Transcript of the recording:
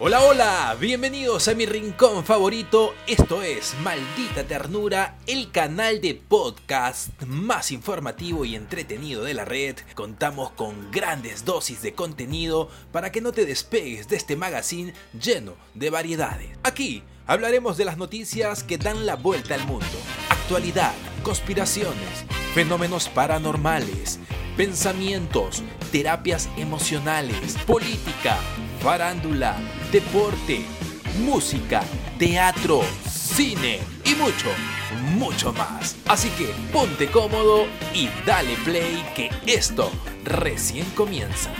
Hola, hola, bienvenidos a mi rincón favorito. Esto es Maldita Ternura, el canal de podcast más informativo y entretenido de la red. Contamos con grandes dosis de contenido para que no te despegues de este magazine lleno de variedades. Aquí hablaremos de las noticias que dan la vuelta al mundo, actualidad, conspiraciones, fenómenos paranormales, pensamientos, terapias emocionales, política, farándula, deporte, música, teatro, cine y mucho, mucho más. Así que ponte cómodo y dale play que esto recién comienza.